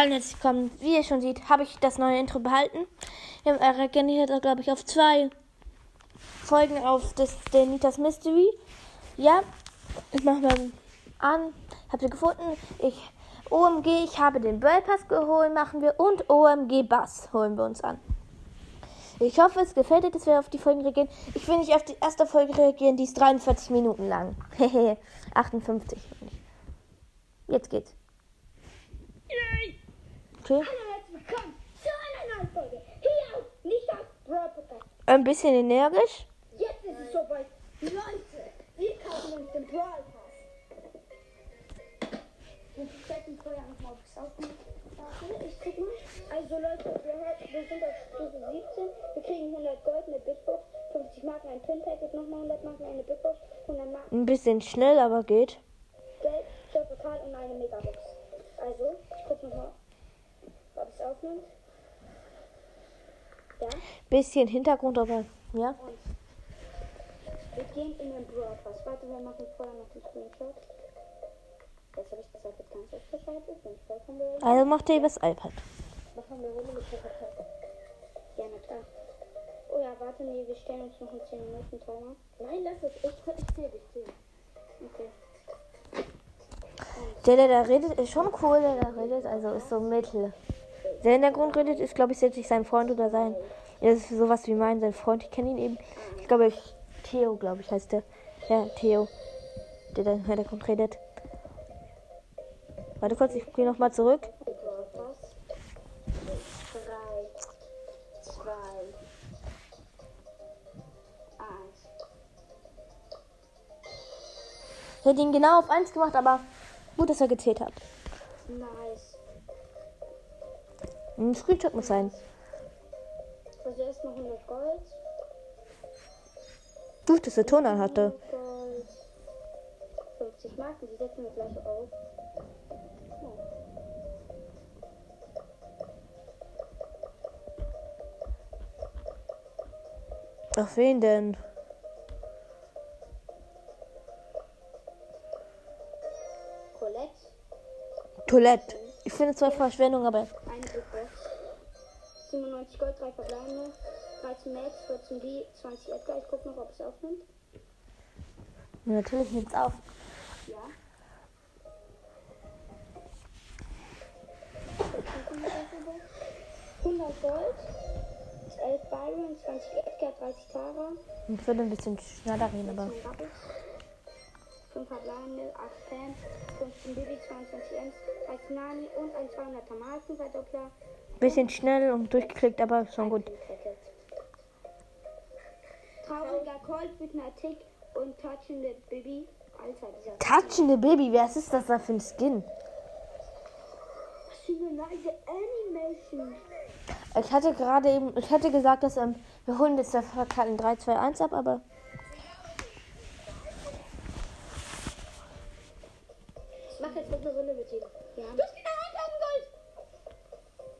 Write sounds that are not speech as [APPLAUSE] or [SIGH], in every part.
Hallo, herzlich willkommen. Wie ihr schon seht, habe ich das neue Intro behalten. Wir reagieren hier, glaube ich, auf zwei Folgen auf das, der Nitas Mystery. Ja, ich mache mal an. Habt ihr gefunden? Ich, OMG, ich habe den Braille Pass geholt, machen wir. Und OMG Bass holen wir uns an. Ich hoffe, es gefällt euch, dass wir auf die Folgen reagieren. Ich will nicht auf die erste Folge reagieren, die ist 43 Minuten lang. [LAUGHS] Hehe, 58. Jetzt geht's. Okay. Hallo, herzlich willkommen zu einer neuen Folge hier auf Nitas Brawl Podcast. Ein bisschen energisch. Jetzt ist es soweit. Leute, wir kaufen uns den Brawl Pass. Wir checken vorher nochmal. Warte, ich guck mal. Also Leute, wir, wir sind auf Stufe 17. Wir kriegen 100 Gold, eine Big Box, 50 Marken, ein Pin Packet, nochmal 100 Marken, eine Big Box, 100 Marken, Ein bisschen schnell, aber geht. Geld, Stadtpokal und eine Megabox. Also, ich guck nochmal, aufnimmt. Ja. Bisschen Hintergrund, aber ja. Und wir gehen in den Pass. Warte, wir machen vorher noch den Screenshot. Jetzt habe ich das iPad ganz ausgeschaltet. Bin vollkommen bereit. Also macht ihr übers iPad. Machen wir Runde mit Pepper Ja, na klar. Oh ja, warte, nee, wir stellen uns noch einen 10 Minuten Timer. Nein, lass es. Ich, ich zähle, ich zähle. Okay. Der, der da redet, ist schon cool, der da redet, also ist so mittel. Der in der Grund redet, ist, glaube ich, selbst nicht sein Freund oder sein. Er ist sowas wie mein, sein Freund. Ich kenne ihn eben. Ich glaube, ich, Theo, glaube ich, heißt der. Ja, Theo. Der da im Hintergrund redet. Warte kurz, ich gehe nochmal zurück. Brawl Pass. 3, 2, 1. Ich hätte ihn genau auf 1 gemacht, aber gut, dass er gezählt hat. Nice. Ein Screenshot muss sein. Also erst noch 100 Gold. Gut, dass er Ton hatte. Gold. 50 Marken, die setzen wir gleich auf. Oh. Auf wen denn? Colette, Toilette. Ich finde zwar Verschwendung, aber Box. 97 Gold, 3 verbleibende. 13 Max, 14 B, 20 Edgar. Ich guck noch, ob es aufnimmt. natürlich auf. Ja. Ich guck noch, was er will. 100 Gold, 11 Byron, 20 Edgar, 30 Tara. Ich würde ein bisschen schneller reden, aber. 15 Rabbits, 5 verbleibende, 8 Pam, 15 Bibi, 22 Ems, 13 Nani und ein 200er Markenverdoppler. Bisschen schnell und durchgeklickt, aber schon gut. Trauriger Colt mit einer Tick und touchende Baby. Alter, dieser. Touchende Baby, was ist das da für ein Skin? Ich hatte gerade eben, ich hatte gesagt, dass ähm, wir holen jetzt der in 3, 2, 1 ab, aber Ich mach jetzt noch eine Runde mit ihm. Ja. Du hast wieder 1000 Gold.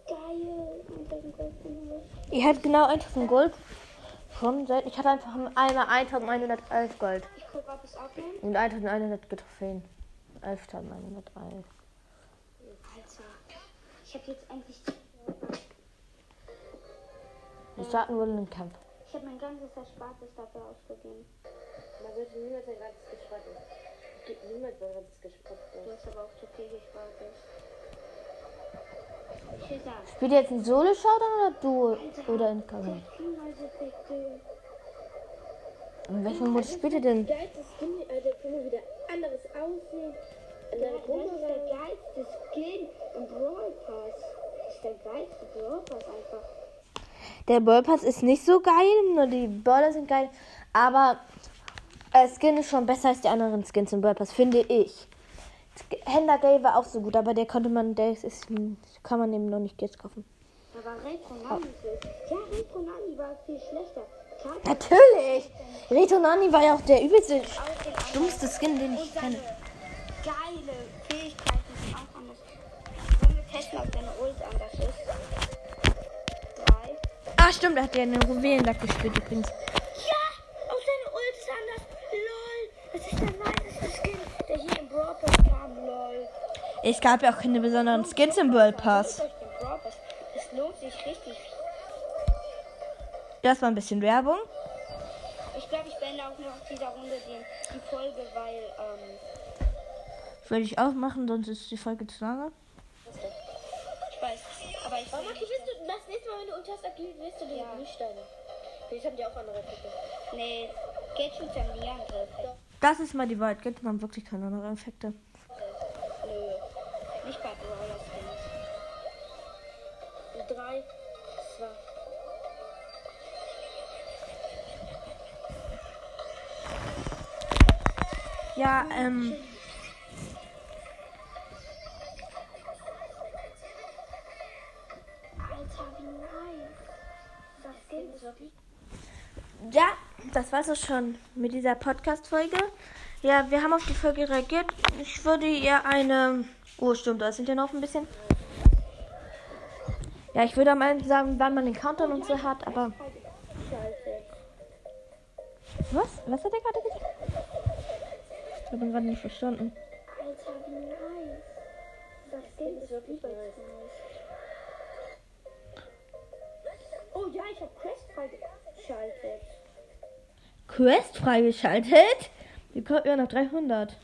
Geil. 1000 Gold. ihr habt genau 1000 Gold. Schon selten. Ich hatte einfach einmal 1111 Gold Ich guck, ob es aufnimmt. und 1100 Trophäen. 11.111. Alter. Ich hab jetzt eigentlich. Wir starten wohl einen Kampf. Ich habe mein ganzes Erspartes dafür ausgegeben. Man sollte niemals ein gratis gespart gibt niemals ein gratis gespart Du werden. hast aber auch zu viel gespart. Ich will sagen. Spielt ihr jetzt ein Solo-Showdown oder Duo oder in Karin? Bitte. In welchem Modus spielt ihr denn? Geilstes Skin, äh, der kann mal wieder anderes aussehen. Ja, Andere das ist der geilste Skin im Brawl Pass. Das ist der geilste Brawl Pass einfach. Der Ballpass ist nicht so geil, nur die Brawler sind geil, aber äh, Skin ist schon besser als die anderen Skins im Ballpass, finde ich. Händler Gay war auch so gut, aber der konnte man, der ist, ist, kann man eben noch nicht jetzt kaufen. Aber Retro Nani ist. Ja, Retro Nani war viel schlechter. Klar, Natürlich! Reto Nani war ja auch der übelste, dummste Skin, den ich kenne. geile Fähigkeiten sind auch anders. Wollen wir testen, ob deine Ult anders ist? Drei. Ah, stimmt, da hat der einen Juwelenlack gespielt übrigens. Ja, auch seine Ult ist anders. LOL. Das ist der niceste Skin, der hier im Brawl Pass kam. LOL. Es gab ja auch keine besonderen Skins im World Pass. Es lohnt sich richtig. Erstmal ein bisschen Werbung. Ich glaube, ich beende auch noch dieser Runde die, die Folge, weil, ähm, Würde ich auch machen, sonst ist die Folge zu lange. ich weiß, aber ich Warum will aktivierst du das nächste Mal, wenn du hast, aktivierst du die Ja. Lichtsteine? Vielleicht haben die auch andere Effekte. Nee, Gadgets haben nie Angriff. Das ist mal die Wahrheit. Gibt man wirklich keine anderen Effekte. Nö. Nicht bei Brawler Skins. Drei, zwei. Ja, ähm. Ja, das war's auch schon mit dieser Podcast-Folge. Ja, wir haben auf die Folge reagiert. Ich würde ihr eine. Oh, stimmt, da sind ja noch ein bisschen. Ja, ich würde am Ende sagen, wann man den Countdown und so hat, aber. Scheiße. Was? Was hat er gerade gesagt? Ich habe ihn gerade nicht verstanden. Alter, wie nice. Das ist wirklich nice. Oh ja, ich freigeschaltet. Quest freigeschaltet? Wir kommen ja noch 300.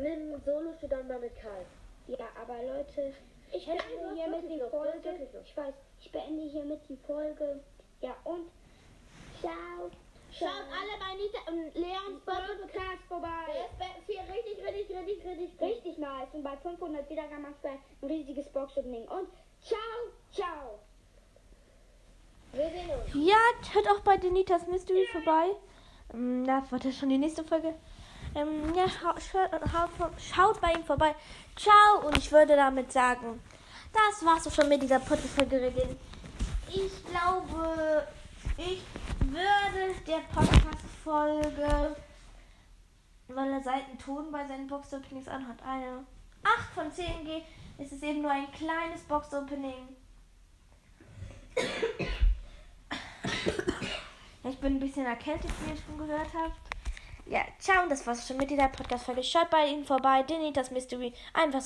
Nimm Solo für dann mal mit Karl. Ja, aber Leute, ich Hey, beende hiermit die Folge. Ich weiß, ich beende hiermit die Folge. Ja, und ciao. Schaut alle bei Nita und Leons Podcast vorbei. Viel richtig, richtig, richtig, richtig, Richtig nice. Und bei 500 Wiedergaben machst du ein riesiges Box-Opening. Und ciao, ciao. Ja, hört auch bei Denitas Mystery vorbei. Da war das schon die nächste Folge. Ähm, ja, schau, schaut, bei ihm vorbei. Ciao. Und ich würde damit sagen, das war's auch schon mit dieser Podcast-Folge. Ich glaube, ich würde der Podcast-Folge, weil er Seiten Ton bei seinen Box-Openings anhat, eine 8 von 10 geben. Es ist eben nur ein kleines Box-Opening. Ich bin ein bisschen erkältet, wie ihr schon gehört habt. Ja, ciao, und das war's schon mit dieser Podcast-Folge. Schaut bei ihnen vorbei, Denny, das Mystery. Einfach so.